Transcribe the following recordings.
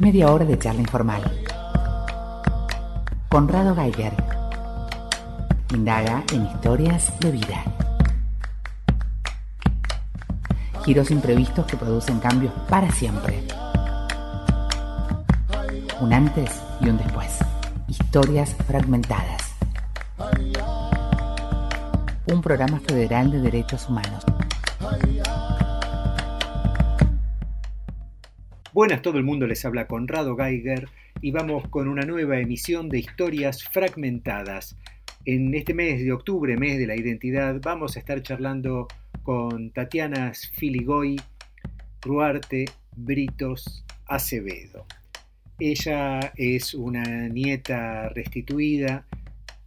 Media hora de charla informal. Conrado Geiger. Indaga en historias de vida. Giros imprevistos que producen cambios para siempre. Un antes y un después. Historias fragmentadas. Un programa federal de derechos humanos. Buenas, todo el mundo les habla Conrado Geiger y vamos con una nueva emisión de historias fragmentadas. En este mes de octubre, mes de la identidad, vamos a estar charlando con Tatiana Filigoy, Ruarte, Britos, Acevedo. Ella es una nieta restituida,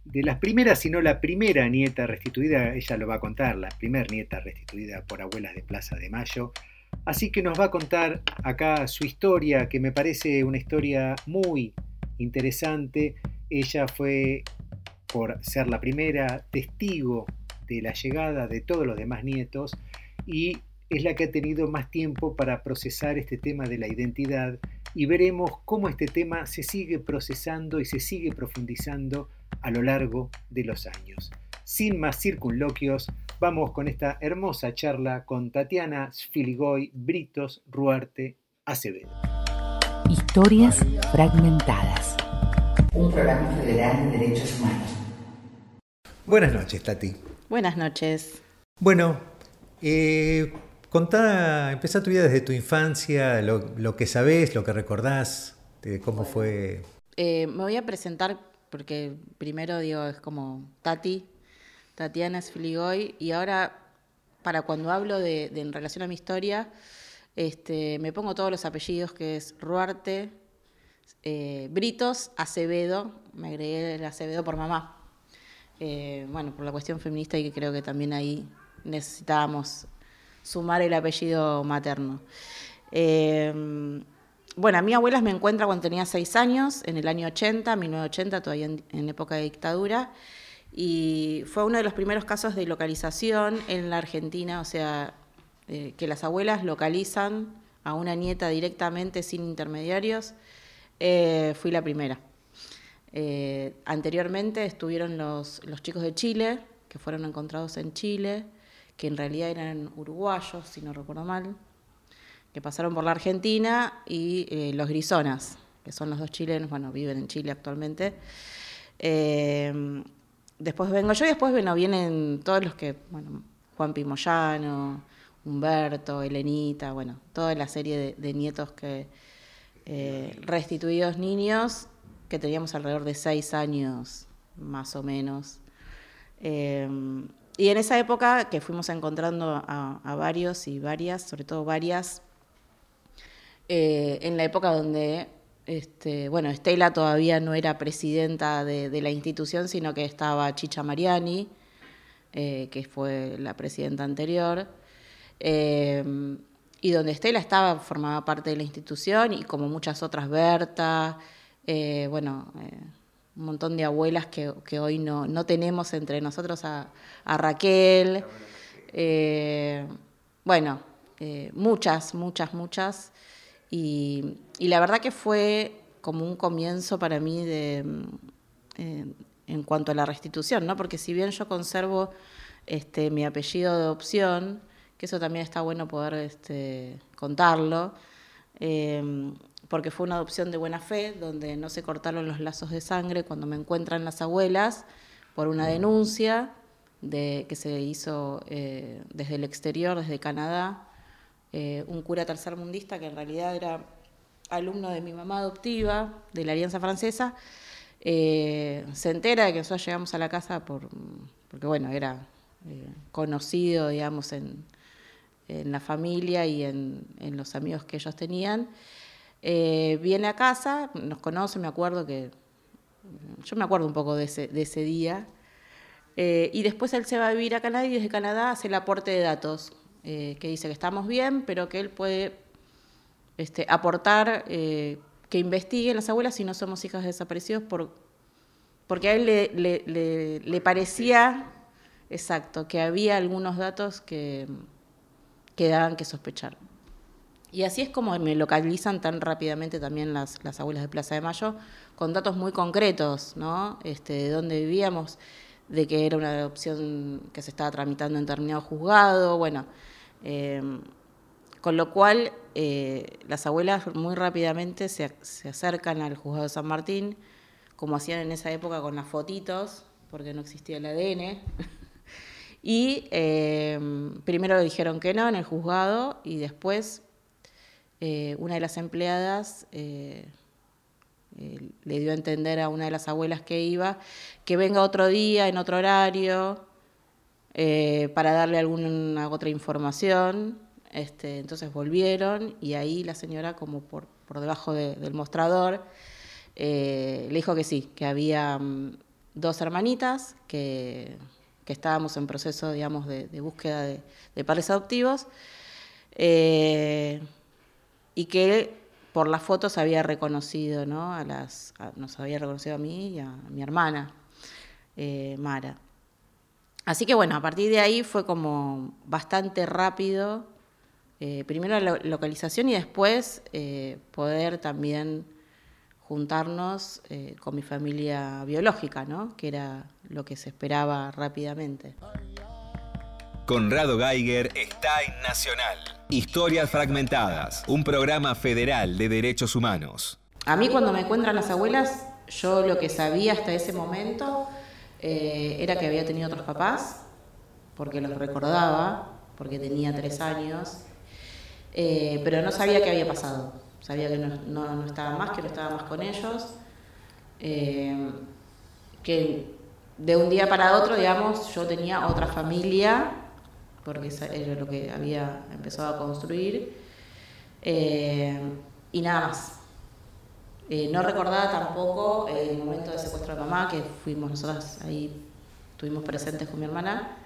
de las primeras, si no la primera nieta restituida, ella lo va a contar, la primera nieta restituida por abuelas de Plaza de Mayo, Así que nos va a contar acá su historia, que me parece una historia muy interesante. Ella fue, por ser la primera, testigo de la llegada de todos los demás nietos y es la que ha tenido más tiempo para procesar este tema de la identidad y veremos cómo este tema se sigue procesando y se sigue profundizando a lo largo de los años. Sin más circunloquios, vamos con esta hermosa charla con Tatiana Sfiligoy Britos Ruarte Acevedo. Historias fragmentadas. Un programa federal de derechos humanos. Buenas noches, Tati. Buenas noches. Bueno, eh, contá, empezá tu vida desde tu infancia, lo, que sabés, lo que recordás, de cómo fue. Eh, me voy a presentar porque primero digo, es como Tati, Tatiana Sfiligoy, y ahora, para cuando hablo de, en relación a mi historia, este, me pongo todos los apellidos, que es Ruarte, eh, Britos, Acevedo, me agregué el Acevedo por mamá. Eh, bueno, por la cuestión feminista y que creo que también ahí necesitábamos sumar el apellido materno. Eh, bueno, a mi abuela me encuentra cuando tenía seis años, en el año 80, 1980, todavía en época de dictadura, y fue uno de los primeros casos de localización en la Argentina, o sea, eh, que las abuelas localizan a una nieta directamente sin intermediarios. Eh, fui la primera. Eh, anteriormente estuvieron los, los chicos de Chile, que fueron encontrados en Chile, que en realidad eran uruguayos, si no recuerdo mal, que pasaron por la Argentina, y los grisonas, que son los dos chilenos, bueno, viven en Chile actualmente después vengo yo y después vienen todos los que, bueno, Juan Pimoyano, Humberto, Elenita, bueno, toda la serie de, nietos que eh, restituidos niños que teníamos alrededor de seis años más o menos. Eh, y en esa época que fuimos encontrando a, varios y varias, sobre todo varias, eh, en la época donde este, bueno, Estela todavía no era presidenta de, la institución, sino que estaba Chicha Mariani, eh, que fue la presidenta anterior, eh, y donde Estela estaba, formaba parte de la institución, y como muchas otras, Berta, eh, bueno, un montón de abuelas que, hoy no, tenemos entre nosotros, a Raquel, bueno, muchas, muchas, muchas. Y, la verdad que fue como un comienzo para mí de, eh, en cuanto a la restitución, ¿no? porque si bien yo conservo este, mi apellido de opción, que eso también está bueno poder este, contarlo, eh, porque fue una adopción de buena fe, donde no se cortaron los lazos de sangre cuando me encuentran las abuelas por una denuncia de, que se hizo eh, desde el exterior, desde Canadá, eh, un cura tercermundista que en realidad era alumno de mi mamá adoptiva, de la Alianza Francesa, eh, se entera de que nosotros llegamos a la casa por, porque, bueno, era eh, conocido, digamos, en, la familia y en, los amigos que ellos tenían. viene a casa, nos conoce, me acuerdo que, yo me acuerdo un poco de ese, de ese día, y después él se va a vivir a Canadá y desde Canadá hace el aporte de datos eh, que dice que estamos bien, pero que él puede este, aportar, eh, que investiguen las abuelas si no somos hijas de desaparecidos, por, porque a él le, parecía, exacto, que había algunos datos que, que daban que sospechar. Y así es como me localizan tan rápidamente también las, las abuelas de Plaza de Mayo, con datos muy concretos, ¿no? Este, de dónde vivíamos, de que era una adopción que se estaba tramitando en determinado juzgado, bueno. Em, con lo cual, eh, las abuelas muy rápidamente se, acercan al juzgado de San Martín, como hacían en esa época con las fotitos, porque no existía el ADN. y em, primero dijeron que no en el juzgado y después eh, una de las empleadas eh, eh, le dio a entender a una de las abuelas que iba que venga otro día, en otro horario, para darle alguna otra información. Este, entonces volvieron y ahí la señora, como por, debajo del mostrador, le dijo que sí, que había mm, dos hermanitas que, estábamos en proceso, digamos, de, búsqueda de, padres adoptivos y que por las fotos había reconocido, ¿no? A las, nos había reconocido a mí y a, mi hermana, eh, Mara. Así que bueno, a partir de ahí fue como bastante rápido, eh, primero la localización y después eh, poder también juntarnos con mi familia biológica, ¿no? que era lo que se esperaba rápidamente. Conrado Geiger está en Nacional. Historias Fragmentadas, un programa federal de derechos humanos. A mí cuando me encuentran las abuelas, yo lo que sabía hasta ese momento eh, era que había tenido otros papás, porque los recordaba, porque tenía tres años, eh, pero no sabía qué había pasado. Sabía que no, estaba más, que no estaba más con ellos, eh, que de un día para otro, digamos, yo tenía otra familia porque era lo que había empezado a construir, y nada más. Eh, no recordaba tampoco el momento del secuestro de mamá, que fuimos nosotras ahí, estuvimos presentes con mi hermana,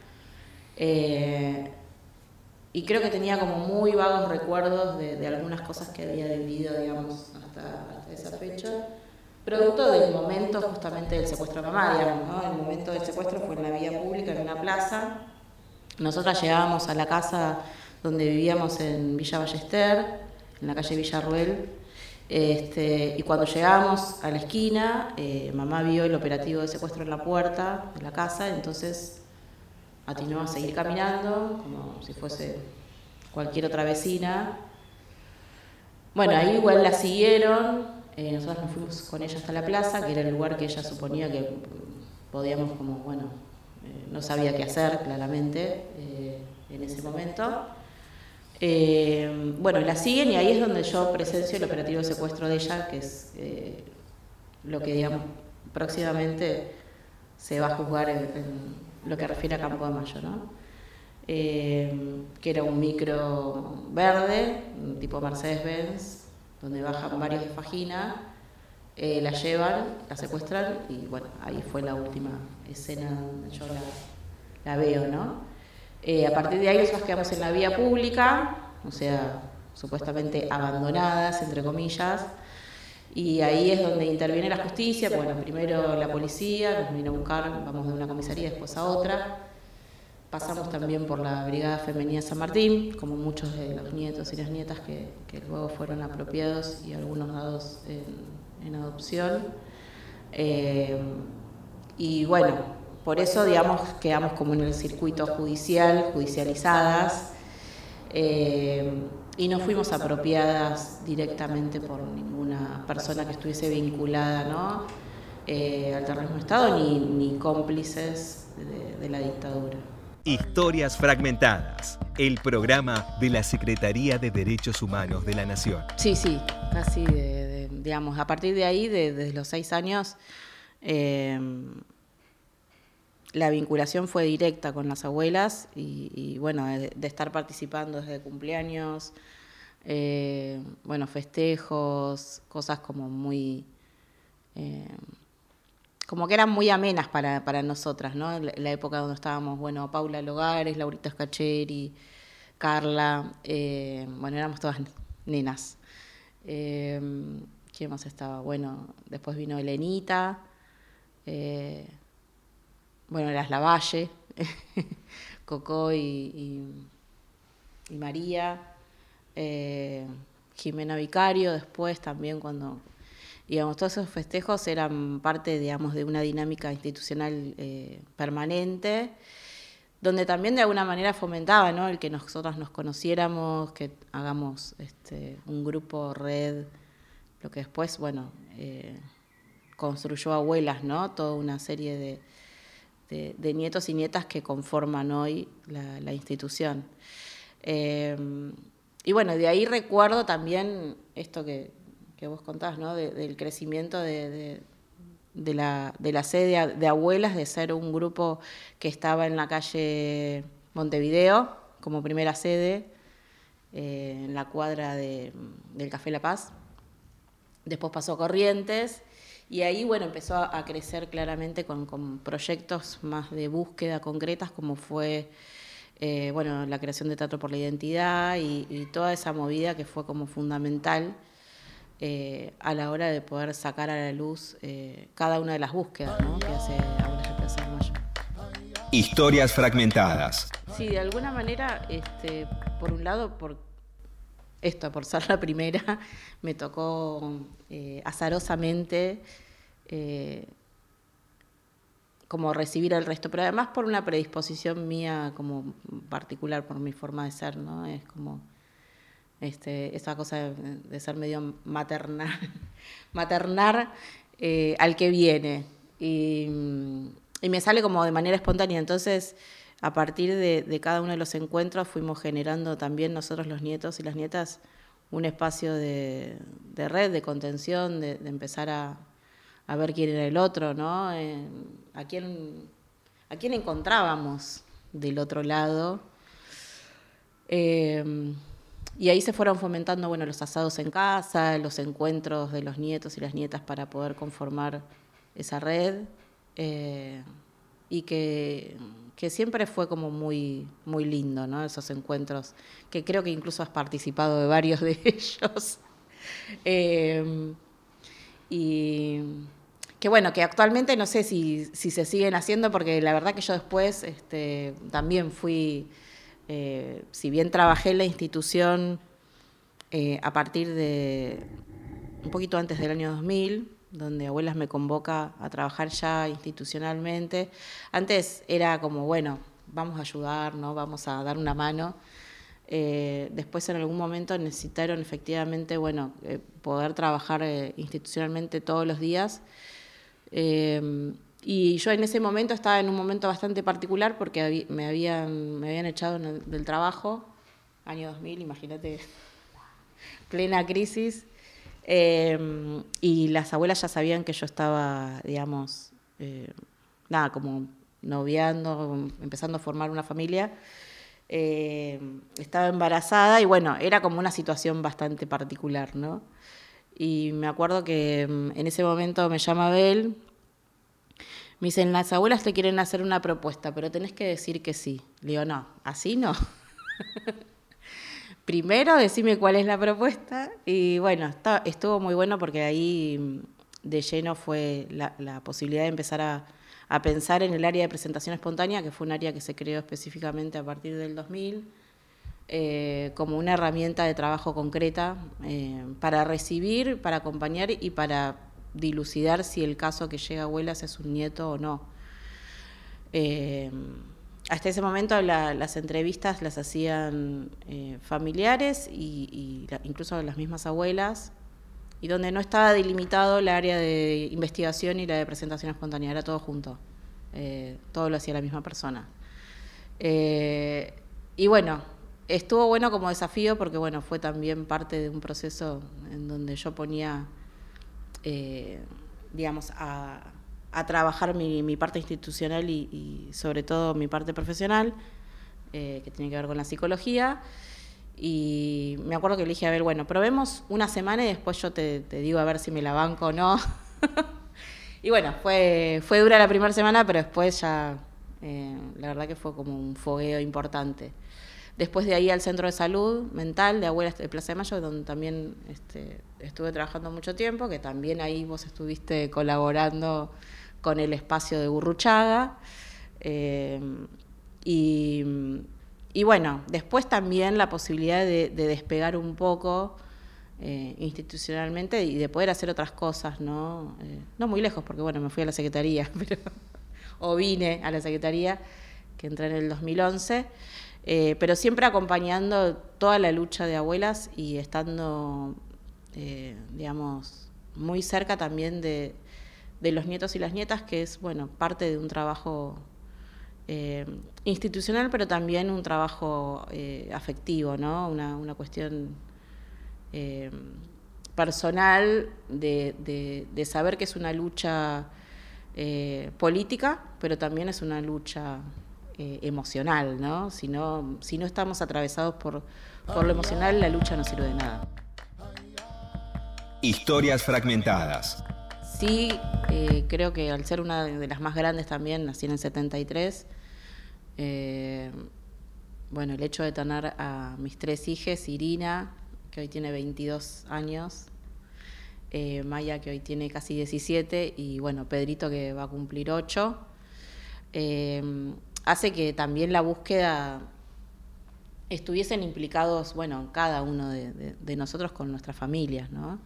eh, y creo que tenía como muy vagos recuerdos de, algunas cosas que había vivido, digamos, hasta, esa fecha producto del momento justamente del secuestro de mamá, digamos, ¿no? El momento del secuestro fue en la vía pública, en una plaza, nosotras llegábamos a la casa donde vivíamos en Villa Ballester, en la calle Villarruel, este, y cuando llegamos a la esquina, eh, mamá vio el operativo de secuestro en la puerta de la casa, entonces atinó a seguir caminando, como si fuese cualquier otra vecina. Bueno, ahí igual la siguieron, eh, nosotros nos fuimos con ella hasta la plaza, que era el lugar que ella suponía que podíamos como, bueno, eh, no sabía qué hacer claramente en ese momento. Eh, bueno, la siguen y ahí es donde yo presencio el operativo de secuestro de ella, que es lo que, digamos, próximamente se va a juzgar en, lo que refiere a Campo de Mayo, ¿no? que era un micro verde, tipo Mercedes-Benz, donde bajan varios de Fajina eh, la llevan, la secuestran y bueno, ahí fue la última escena donde yo la, veo, ¿no? Eh, a partir de ahí nosotros quedamos en la vía pública, o sea, supuestamente abandonadas, entre comillas, y ahí es donde interviene la justicia, bueno, primero la policía, nos vino a buscar, vamos de una comisaría después a otra, pasamos también por la Brigada Femenina San Martín, como muchos de los nietos y las nietas que, luego fueron apropiados y algunos dados en en adopción. Eh, y bueno, por eso, digamos, quedamos como en el circuito judicial, judicializadas, eh, y no fuimos apropiadas directamente por ninguna persona que estuviese vinculada ¿no? Eh, al terrorismo de Estado ni, ni cómplices de, la dictadura. Historias Fragmentadas, el programa de la Secretaría de Derechos Humanos de la Nación. Sí, sí, casi de digamos, a partir de ahí, desde los seis años, em, la vinculación fue directa con las abuelas y, bueno, de, estar participando desde cumpleaños, eh, bueno, festejos, cosas como muy... Em, como que eran muy amenas para, para nosotras, ¿no? La, la época donde estábamos, bueno, Paula Logares, Laurita Scacheri, Carla, eh, bueno, éramos todas nenas. Eh, ¿Quién más estaba? Bueno, después vino Elenita, eh, bueno, las Lavalle, Coco y, y, María. eh, Jimena Vicario después también cuando, digamos, todos esos festejos eran parte, digamos, de una dinámica institucional eh, permanente, donde también de alguna manera fomentaba, ¿no? El que nosotros nos conociéramos, que hagamos este, un grupo, red, lo que después, bueno, eh, construyó abuelas, ¿no? Toda una serie de, nietos y nietas que conforman hoy la, institución. Eh, y bueno, de ahí recuerdo también esto que, vos contás, ¿no? del crecimiento de, la, de la sede de abuelas, de ser un grupo que estaba en la calle Montevideo como primera sede, eh, en la cuadra del Café La Paz. Después pasó Corrientes y ahí, bueno, empezó a, crecer claramente con, con, proyectos más de búsqueda concretas, como fue, eh, bueno, la creación de Teatro por la Identidad y, toda esa movida que fue como fundamental eh, a la hora de poder sacar a la luz eh, cada una de las búsquedas ¿no? que hace Aulas de Plaza Mayo. Historias fragmentadas. Sí, de alguna manera, este, por un lado, por esto, por ser la primera, me tocó eh, azarosamente eh, como recibir al resto, pero además por una predisposición mía como particular, por mi forma de ser, ¿no? Es como este, esa cosa de, ser medio maternal, maternar eh, al que viene. Y, y me sale como de manera espontánea, entonces a partir de, cada uno de los encuentros fuimos generando también nosotros los nietos y las nietas un espacio de, red, de contención, de, empezar a, ver quién era el otro, ¿no? A, quién, encontrábamos del otro lado. Eh, y ahí se fueron fomentando bueno, los asados en casa, los encuentros de los nietos y las nietas para poder conformar esa red. Eh, y que que siempre fue como muy, muy lindo, ¿no? Esos encuentros, que creo que incluso has participado de varios de ellos. Em, y que bueno, que actualmente no sé si, se siguen haciendo, porque la verdad que yo después este, también fui, eh, si bien trabajé en la institución eh, a partir de un poquito antes del año 2000, donde Abuelas me convoca a trabajar ya institucionalmente. Antes era como, bueno, vamos a ayudar, ¿no? vamos a dar una mano. Eh, después en algún momento necesitaron efectivamente, bueno, eh, poder trabajar eh, institucionalmente todos los días. y yo en ese momento estaba en un momento bastante particular porque me habían, me habían echado del trabajo, año 2000, imagínate, plena crisis. Em, y las abuelas ya sabían que yo estaba, digamos, eh, nada, como noviando, empezando a formar una familia. Em, estaba embarazada y bueno, era como una situación bastante particular, ¿no? Y me acuerdo que em, en ese momento me llama Abel, me dicen, las abuelas te quieren hacer una propuesta, pero tenés que decir que sí. Le digo, no, así no. primero decime cuál es la propuesta y bueno, estuvo muy bueno porque ahí mm, de lleno fue la, posibilidad de empezar a, pensar en el área de presentación espontánea, que fue un área que se creó específicamente a partir del 2000, eh, como una herramienta de trabajo concreta eh, para recibir, para acompañar y para dilucidar si el caso que llega a abuelas es un nieto o no. Eh, hasta ese momento las entrevistas las hacían eh, familiares y, incluso las mismas abuelas, y donde no estaba delimitado el área de investigación y la de presentación espontánea, era todo junto, eh, todo lo hacía la misma persona. Eh, y bueno, estuvo bueno como desafío porque bueno, fue también parte de un proceso en donde yo ponía, digamos, a a trabajar mi, parte institucional y, sobre todo mi parte profesional, eh, que tiene que ver con la psicología. Y me acuerdo que le dije, a ver, bueno, probemos una semana y después yo te, digo a ver si me la banco o no. y bueno, fue, fue dura la primera semana, pero después ya, eh, la verdad que fue como un fogueo importante. Después de ahí al Centro de Salud Mental de Abuelas de Plaza de Mayo, donde también este, estuve trabajando mucho tiempo, que también ahí vos estuviste colaborando con el espacio de Burruchaga. Eh, y, y bueno, después también la posibilidad de, despegar un poco eh, institucionalmente y de poder hacer otras cosas, ¿no? Eh, no muy lejos, porque bueno, me fui a la Secretaría, pero, o vine a la Secretaría, que entré en el 2011, eh, pero siempre acompañando toda la lucha de abuelas y estando, digamos, muy cerca también de, de los nietos y las nietas, que es, bueno, parte de un trabajo eh, institucional, pero también un trabajo eh, afectivo, ¿no? Una, cuestión eh, personal de, saber que es una lucha política, pero también es una lucha emocional, ¿no? Si, ¿no? si no estamos atravesados por, por lo emocional, la lucha no sirve de nada. Historias fragmentadas. Sí, creo que al ser una de las más grandes también, nací en el 73, eh, bueno, el hecho de tener a mis tres hijas, Irina, que hoy tiene 22 años, eh, Maya, que hoy tiene casi 17, y bueno, Pedrito, que va a cumplir 8, eh, hace que también la búsqueda estuviesen implicados, bueno, cada uno de, nosotros con nuestras familias, ¿no?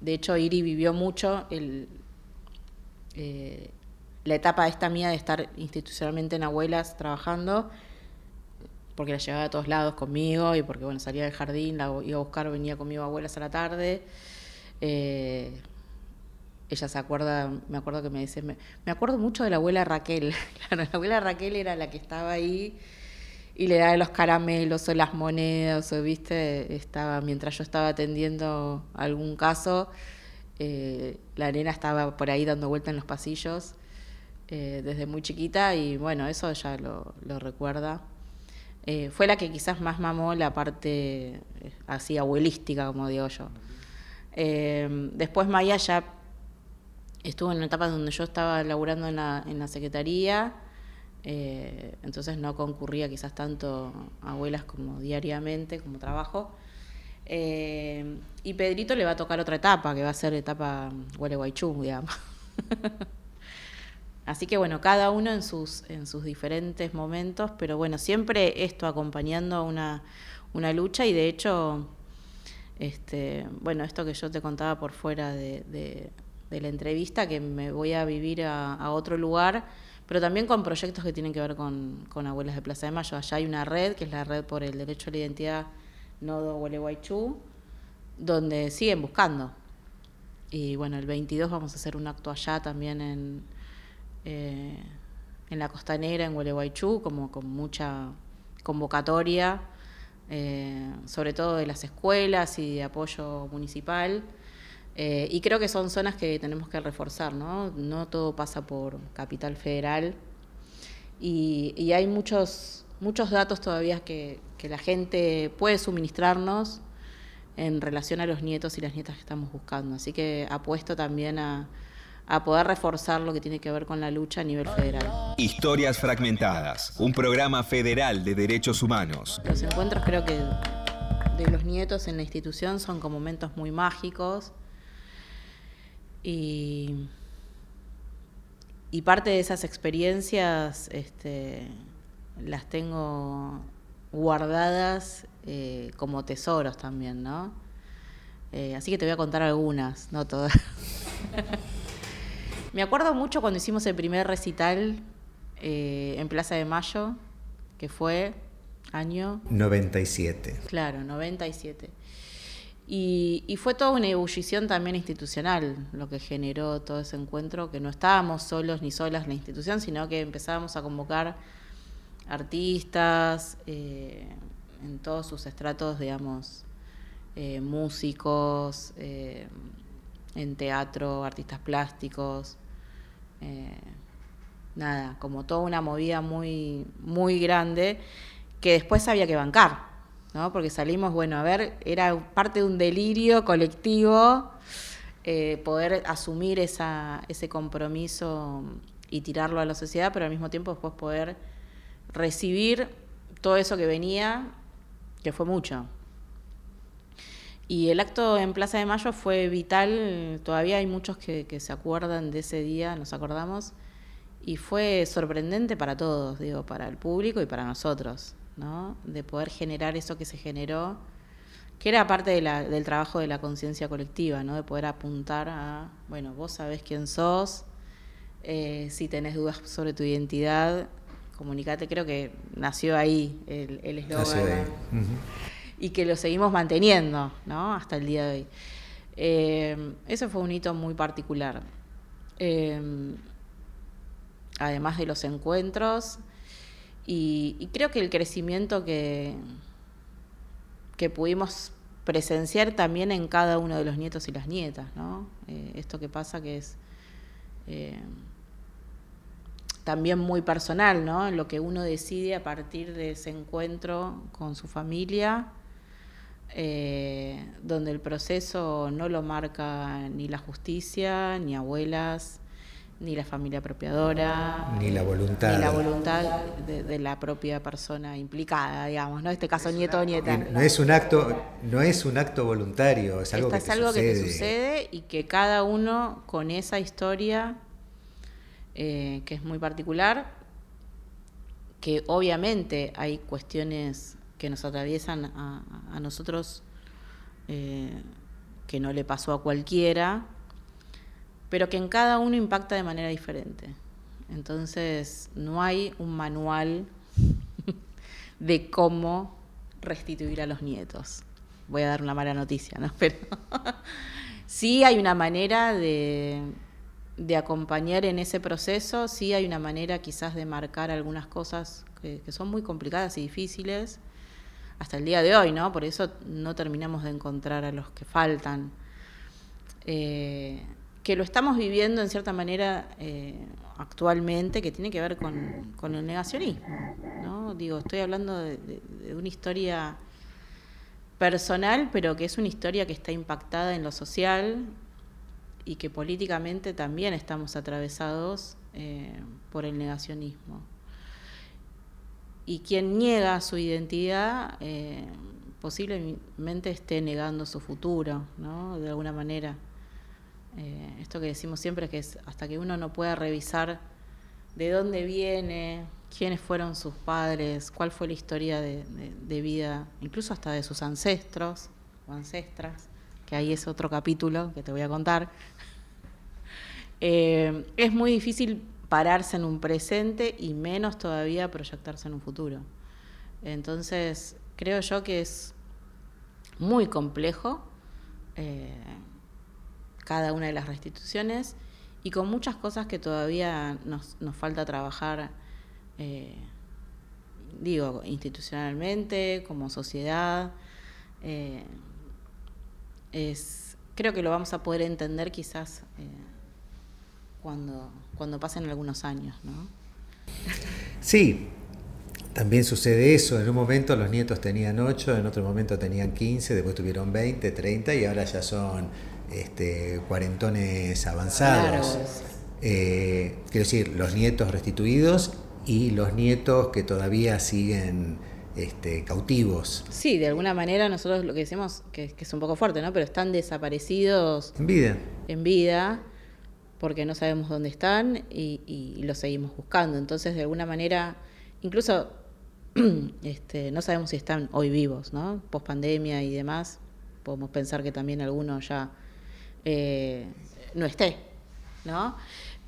De hecho, Iri vivió mucho el, la etapa esta mía de estar institucionalmente en abuelas trabajando, porque la llevaba a todos lados conmigo y porque bueno, salía del jardín, la iba a buscar, venía conmigo abuelas a la tarde. Eh, ella se acuerda, me acuerdo que me dice, me, acuerdo mucho de la abuela Raquel. la abuela Raquel era la que estaba ahí y le daba los caramelos o las monedas, o viste, estaba, mientras yo estaba atendiendo algún caso, eh, la nena estaba por ahí dando vuelta en los pasillos eh, desde muy chiquita y bueno, eso ya lo, recuerda. Eh, fue la que quizás más mamó la parte así abuelística, como digo yo. después Maya ya estuvo en una etapa donde yo estaba laburando en la, en la secretaría, entonces no concurría quizás tanto a abuelas como diariamente, como trabajo. y Pedrito le va a tocar otra etapa, que va a ser etapa Huele Guaychú, digamos. Así que bueno, cada uno en sus, en sus diferentes momentos, pero bueno, siempre esto acompañando una, una lucha y de hecho, este, bueno, esto que yo te contaba por fuera de, la entrevista, que me voy a vivir a, otro lugar, pero también con proyectos que tienen que ver con, Abuelas de Plaza de Mayo. Allá hay una red, que es la red por el derecho a la identidad Nodo Gualeguaychú, donde siguen buscando. Y bueno, el 22 vamos a hacer un acto allá también en eh, en la costanera, en Gualeguaychú, como con mucha convocatoria, eh, sobre todo de las escuelas y de apoyo municipal. Eh, y creo que son zonas que tenemos que reforzar, ¿no? No todo pasa por Capital Federal. Y, hay muchos, muchos datos todavía que, que, la gente puede suministrarnos en relación a los nietos y las nietas que estamos buscando. Así que apuesto también a, a poder reforzar lo que tiene que ver con la lucha a nivel federal. Historias Fragmentadas, un programa federal de derechos humanos. Los encuentros creo que de los nietos en la institución son como momentos muy mágicos y, y parte de esas experiencias este, las tengo guardadas eh, como tesoros también, ¿no? Eh, así que te voy a contar algunas, no todas. Me acuerdo mucho cuando hicimos el primer recital eh, en Plaza de Mayo, que fue año... 97. Claro, 97. Y, fue toda una ebullición también institucional lo que generó todo ese encuentro, que no estábamos solos ni solas en la institución, sino que empezábamos a convocar artistas eh, en todos sus estratos, digamos, eh, músicos, en teatro, artistas plásticos, eh, nada, como toda una movida muy, muy grande que después había que bancar, ¿no? Porque salimos, bueno, a ver, era parte de un delirio colectivo eh, poder asumir esa, ese compromiso y tirarlo a la sociedad, pero al mismo tiempo después poder recibir todo eso que venía, que fue mucho. Y el acto en Plaza de Mayo fue vital, todavía hay muchos que, se acuerdan de ese día, nos acordamos, y fue sorprendente para todos, digo, para el público y para nosotros, ¿no? De poder generar eso que se generó, que era parte del trabajo de la conciencia colectiva, ¿no? De poder apuntar a, bueno, vos sabés quién sos, eh, si tenés dudas sobre tu identidad, comunicate, creo que nació ahí el eslogan. Y que lo seguimos manteniendo, ¿no? Hasta el día de hoy. Eh, eso fue un hito muy particular. Eh, además de los encuentros. Y, creo que el crecimiento que, que pudimos presenciar también en cada uno de los nietos y las nietas, ¿no? Eh, esto que pasa que es eh, también muy personal, ¿no? Lo que uno decide a partir de ese encuentro con su familia, eh, donde el proceso no lo marca ni la justicia, ni abuelas, ni la familia apropiadora, ni la voluntad, ni la voluntad de, la propia persona implicada, digamos, ¿no? Este caso nieto o nieta. No es un acto, no es un acto voluntario, es algo, que, es algo que sucede y que cada uno con esa historia eh, que es muy particular, que obviamente hay cuestiones que nos atraviesan a, nosotros eh, que no le pasó a cualquiera pero que en cada uno impacta de manera diferente. Entonces, no hay un manual de cómo restituir a los nietos. Voy a dar una mala noticia, ¿no? Pero sí hay una manera de, acompañar en ese proceso, sí hay una manera quizás de marcar algunas cosas que, son muy complicadas y difíciles hasta el día de hoy, ¿no? Por eso no terminamos de encontrar a los que faltan. Eh, que lo estamos viviendo en cierta manera eh, actualmente, que tiene que ver con, el negacionismo. ¿no? Digo, estoy hablando de, una historia personal, pero que es una historia que está impactada en lo social y que políticamente también estamos atravesados eh, por el negacionismo. Y quien niega su identidad eh, posiblemente esté negando su futuro, ¿no? de alguna manera. Eh, esto que decimos siempre que es hasta que uno no pueda revisar de dónde viene, quiénes fueron sus padres, cuál fue la historia de, vida, incluso hasta de sus ancestros o ancestras, que ahí es otro capítulo que te voy a contar. Eh, es muy difícil pararse en un presente y menos todavía proyectarse en un futuro. Entonces, creo yo que es muy complejo. Eh, cada una de las restituciones y con muchas cosas que todavía nos, nos falta trabajar, eh, digo, institucionalmente, como sociedad. Eh, es, creo que lo vamos a poder entender quizás eh, cuando, cuando pasen algunos años, ¿no? Sí, también sucede eso. En un momento los nietos tenían 8, en otro momento tenían 15, después tuvieron 20, 30 y ahora ya son este, cuarentones avanzados. Eh, quiero decir, los nietos restituidos y los nietos que todavía siguen este, cautivos. Sí, de alguna manera nosotros lo que decimos, que, es un poco fuerte, ¿no? Pero están desaparecidos. En vida. En vida, porque no sabemos dónde están y, y los seguimos buscando. Entonces, de alguna manera, incluso este, no sabemos si están hoy vivos, ¿no? Post pandemia y demás. Podemos pensar que también algunos ya eh, no esté, ¿no?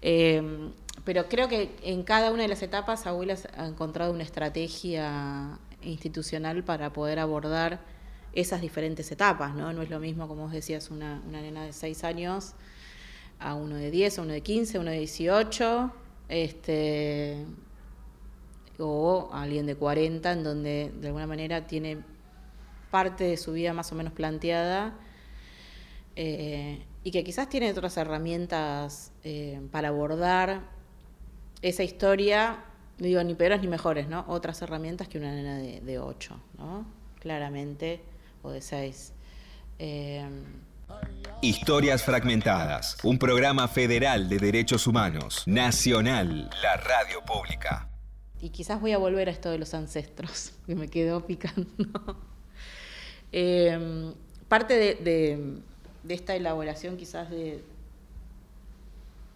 Eh, pero creo que en cada una de las etapas Abuelas ha encontrado una estrategia institucional para poder abordar esas diferentes etapas, ¿no? No es lo mismo, como vos decías, una, una nena de 6 años a uno de 10, a uno de 15, a uno de 18, este, o a alguien de 40, en donde de alguna manera tiene parte de su vida más o menos planteada eh, y que quizás tiene otras herramientas eh, para abordar esa historia, digo ni peores ni mejores, ¿no? Otras herramientas que una nena de, de 8, ¿no? Claramente, o de 6. Eh, Historias Fragmentadas, un programa federal de derechos humanos, nacional, la radio pública. Y quizás voy a volver a esto de los ancestros, que me quedó picando. parte de, de esta elaboración quizás de,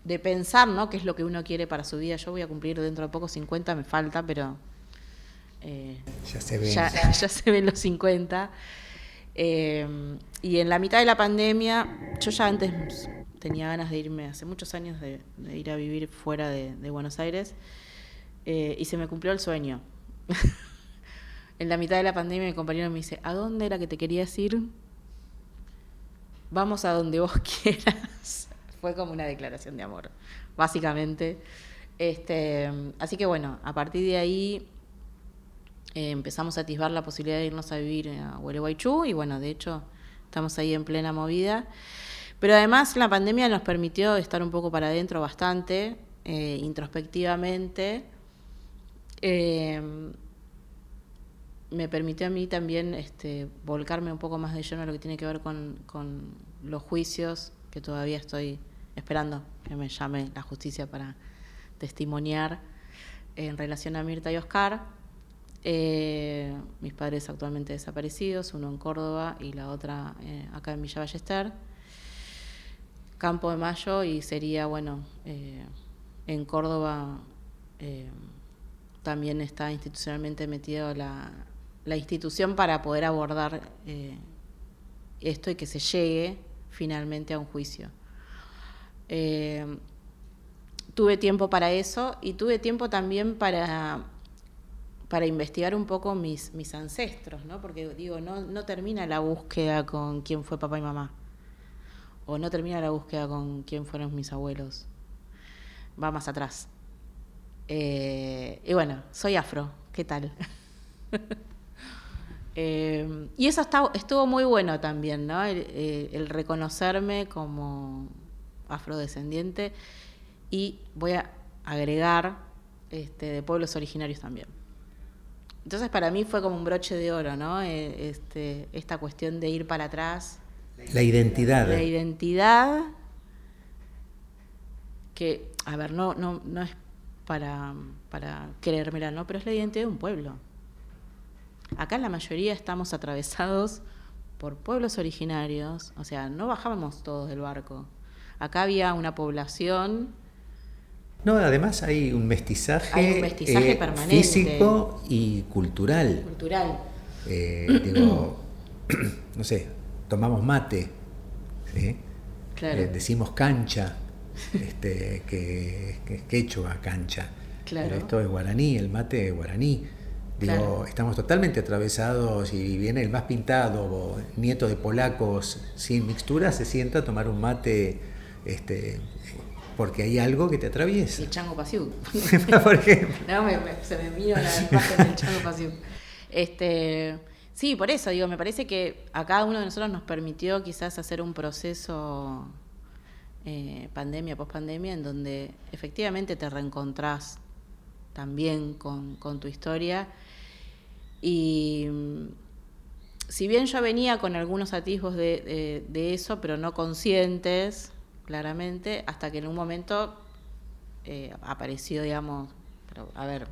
de pensar, ¿no? ¿Qué es lo que uno quiere para su vida? Yo voy a cumplir dentro de poco 50, me falta, pero... Eh, ya se ven. Ya, se ven los 50. Eh, y en la mitad de la pandemia, yo ya antes tenía ganas de irme, hace muchos años, de, ir a vivir fuera de, Buenos Aires, eh, y se me cumplió el sueño. en la mitad de la pandemia mi compañero me dice, ¿a dónde era que te querías ir? Vamos a donde vos quieras fue como una declaración de amor, básicamente. Este, así que bueno, a partir de ahí eh, empezamos a atisbar la posibilidad de irnos a vivir a Gualeguaychú y bueno, de hecho estamos ahí en plena movida. Pero además la pandemia nos permitió estar un poco para adentro bastante, eh, introspectivamente. Eh, me permitió a mí también este, volcarme un poco más de lleno a lo que tiene que ver con, con los juicios, que todavía estoy esperando que me llame la justicia para testimoniar en relación a Mirta y Oscar. Eh, mis padres actualmente desaparecidos, uno en Córdoba y la otra eh, acá en Villa Ballester. Campo de Mayo y sería, bueno, eh, en Córdoba también está institucionalmente metido la, la institución para poder abordar esto y que se llegue finalmente a un juicio. Eh, tuve tiempo para eso y tuve tiempo también para, para investigar un poco mis, mis ancestros, ¿no? Porque digo, no, no termina la búsqueda con quién fue papá y mamá. O no termina la búsqueda con quién fueron mis abuelos. Va más atrás. Eh, y bueno, soy afro, ¿qué tal? Eh, y eso estuvo muy bueno también, ¿no? el reconocerme como afrodescendiente y voy a agregar este, de pueblos originarios también. Entonces para mí fue como un broche de oro, ¿no? Eh, este, esta cuestión de ir para atrás. La identidad. La identidad que, a ver, no, no, no es para, para creérmela, ¿no? Pero es la identidad de un pueblo. Acá la mayoría estamos atravesados por pueblos originarios, o sea, no bajábamos todos del barco. Acá había una población. No, además hay un mestizaje, eh, físico y cultural. Cultural. Eh, digo, no sé, tomamos mate, eh, decimos cancha, este, que, que es quechua, cancha. Pero esto es guaraní, el mate es guaraní. Digo, estamos totalmente atravesados y viene el más pintado, nieto de polacos sin mixtura, se sienta a tomar un mate este, porque hay algo que te atraviesa. El chango pasiu. Por ejemplo. No, se me vino la imagen del chango pasiu. Este, sí, por eso digo, me parece que a cada uno de nosotros nos permitió quizás hacer un proceso eh, pandemia, post-pandemia, en donde efectivamente te reencontrás también con, tu historia. Y si bien yo venía con algunos atisbos de, de eso, pero no conscientes, claramente, hasta que en un momento eh, apareció, digamos, pero, a ver,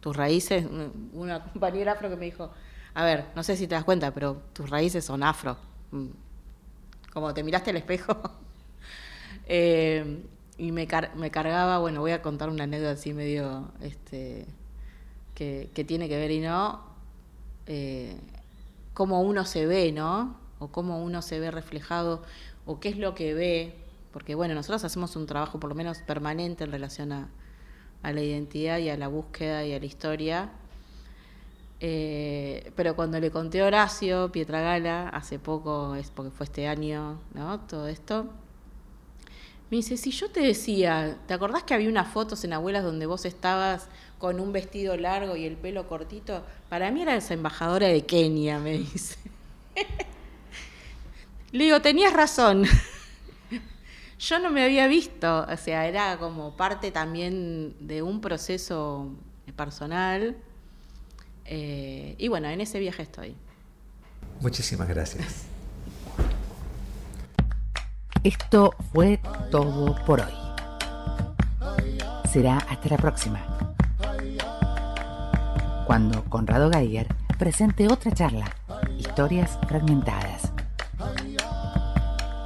tus raíces, una compañera afro que me dijo, a ver, no sé si te das cuenta, pero tus raíces son afro. Mm. Como te miraste al espejo. Eh, y me, me cargaba, bueno, voy a contar una anécdota así medio, este, que, tiene que ver y no, eh, cómo uno se ve, ¿no? O cómo uno se ve reflejado, o qué es lo que ve porque bueno, nosotros hacemos un trabajo por lo menos permanente en relación a, la identidad y a la búsqueda y a la historia. Eh, pero cuando le conté a Horacio Pietragala, hace poco, es porque fue este año, ¿no? Todo esto, me dice, si yo te decía, ¿te acordás que había unas fotos en Abuelas donde vos estabas con un vestido largo y el pelo cortito? Para mí era esa embajadora de Kenia, me dice. Le digo, tenías razón. Yo no me había visto, o sea, era como parte también de un proceso personal. Eh, y bueno, en ese viaje estoy. Muchísimas gracias. Esto fue todo por hoy. Será hasta la próxima. Cuando Conrado Geiger presente otra charla, Historias Fragmentadas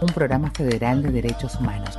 un programa federal de derechos humanos